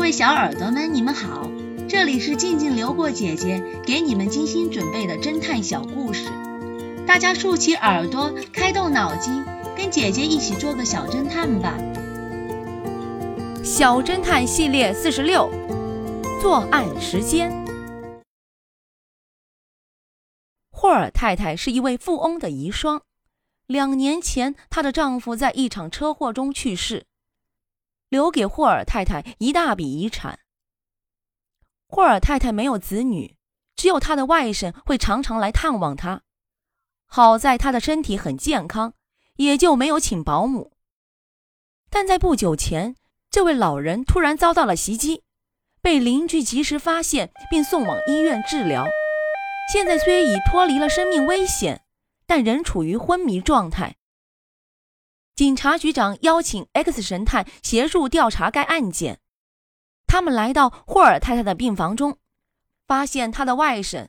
各位小耳朵们，你们好，这里是静静流过姐姐给你们精心准备的侦探小故事，大家竖起耳朵，开动脑筋，跟姐姐一起做个小侦探吧。小侦探系列四十六，作案时间。霍尔太太是一位富翁的遗孀，两年前她的丈夫在一场车祸中去世。留给霍尔太太一大笔遗产。霍尔太太没有子女，只有她的外甥会常常来探望她。好在她的身体很健康，也就没有请保姆。但在不久前，这位老人突然遭到了袭击，被邻居及时发现并送往医院治疗。现在虽已脱离了生命危险，但仍处于昏迷状态。警察局长邀请 X 神探协助调查该案件。他们来到霍尔太太的病房中，发现他的外甥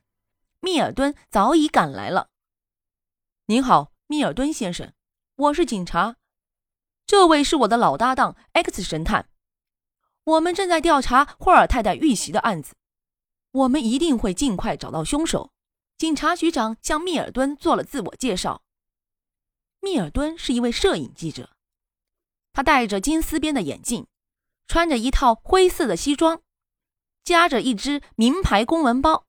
密尔顿早已赶来了。您好，密尔顿先生，我是警察。这位是我的老搭档 X 神探。我们正在调查霍尔太太遇袭的案子。我们一定会尽快找到凶手。警察局长向密尔顿做了自我介绍。密尔顿是一位摄影记者，他戴着金丝边的眼镜，穿着一套灰色的西装，夹着一只名牌公文包，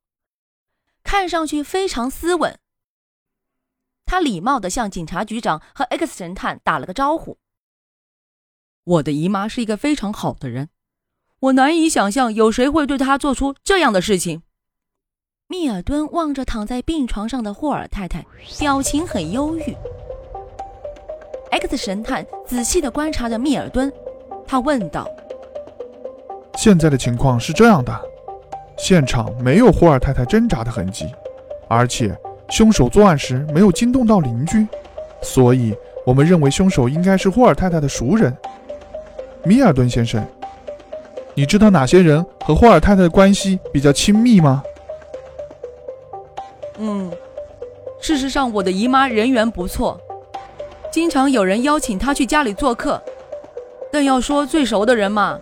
看上去非常斯文。他礼貌地向警察局长和 X 神探打了个招呼。我的姨妈是一个非常好的人，我难以想象有谁会对她做出这样的事情。密尔顿望着躺在病床上的霍尔太太，表情很忧郁。X 神探仔细地观察着密尔顿，他问道：“现在的情况是这样的，现场没有霍尔太太挣扎的痕迹，而且凶手作案时没有惊动到邻居，所以我们认为凶手应该是霍尔太太的熟人。米尔顿先生，你知道哪些人和霍尔太太的关系比较亲密吗？”“嗯，事实上，我的姨妈人缘不错。”经常有人邀请他去家里做客，但要说最熟的人嘛，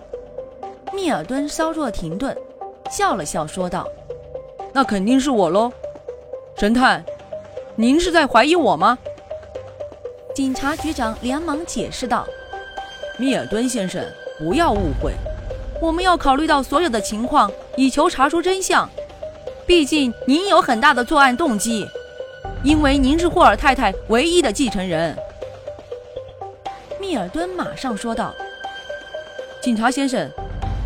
密尔顿稍作停顿，笑了笑说道：“那肯定是我喽，神探，您是在怀疑我吗？”警察局长连忙解释道：“密尔顿先生，不要误会，我们要考虑到所有的情况，以求查出真相。毕竟您有很大的作案动机，因为您是霍尔太太唯一的继承人。”密尔顿马上说道：“警察先生，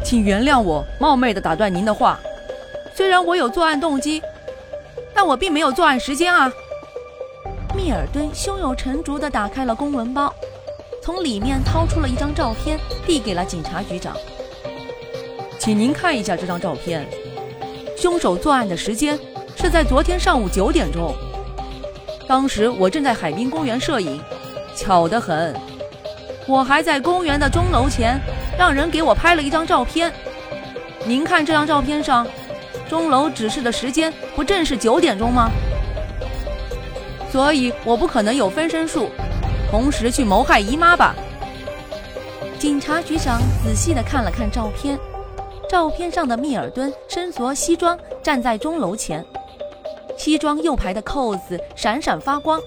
请原谅我冒昧的打断您的话。虽然我有作案动机，但我并没有作案时间啊。”密尔顿胸有成竹地打开了公文包，从里面掏出了一张照片，递给了警察局长：“请您看一下这张照片。凶手作案的时间是在昨天上午九点钟。当时我正在海滨公园摄影，巧得很。”我还在公园的钟楼前，让人给我拍了一张照片。您看这张照片上，钟楼指示的时间不正是九点钟吗？所以我不可能有分身术，同时去谋害姨妈吧？警察局长仔细地看了看照片，照片上的密尔顿身着西装，站在钟楼前，西装右排的扣子闪闪发光。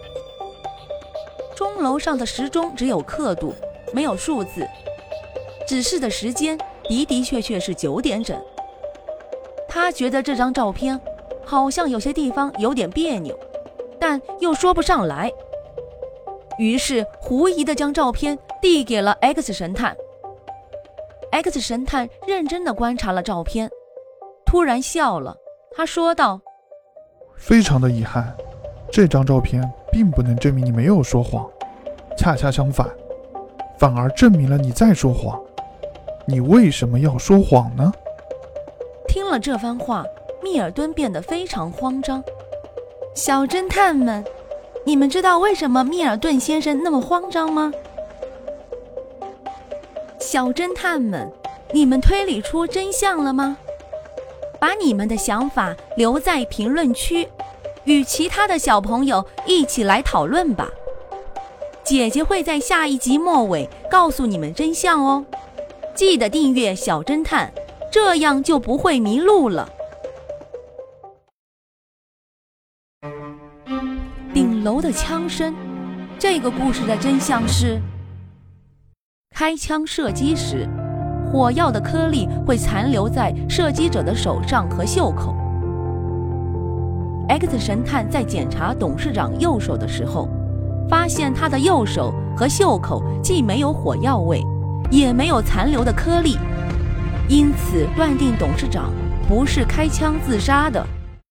钟楼上的时钟只有刻度。没有数字，指示的时间的的确确是九点整。他觉得这张照片好像有些地方有点别扭，但又说不上来，于是狐疑的将照片递给了 X 神探。X 神探认真的观察了照片，突然笑了，他说道：“非常的遗憾，这张照片并不能证明你没有说谎，恰恰相反。”反而证明了你在说谎，你为什么要说谎呢？听了这番话，密尔顿变得非常慌张。小侦探们，你们知道为什么密尔顿先生那么慌张吗？小侦探们，你们推理出真相了吗？把你们的想法留在评论区，与其他的小朋友一起来讨论吧。姐姐会在下一集末尾告诉你们真相哦。记得订阅小侦探，这样就不会迷路了。顶楼的枪声，这个故事的真相是：开枪射击时，火药的颗粒会残留在射击者的手上和袖口。X 神探在检查董事长右手的时候，发现他的右手和袖口既没有火药味，也没有残留的颗粒，因此断定董事长不是开枪自杀的。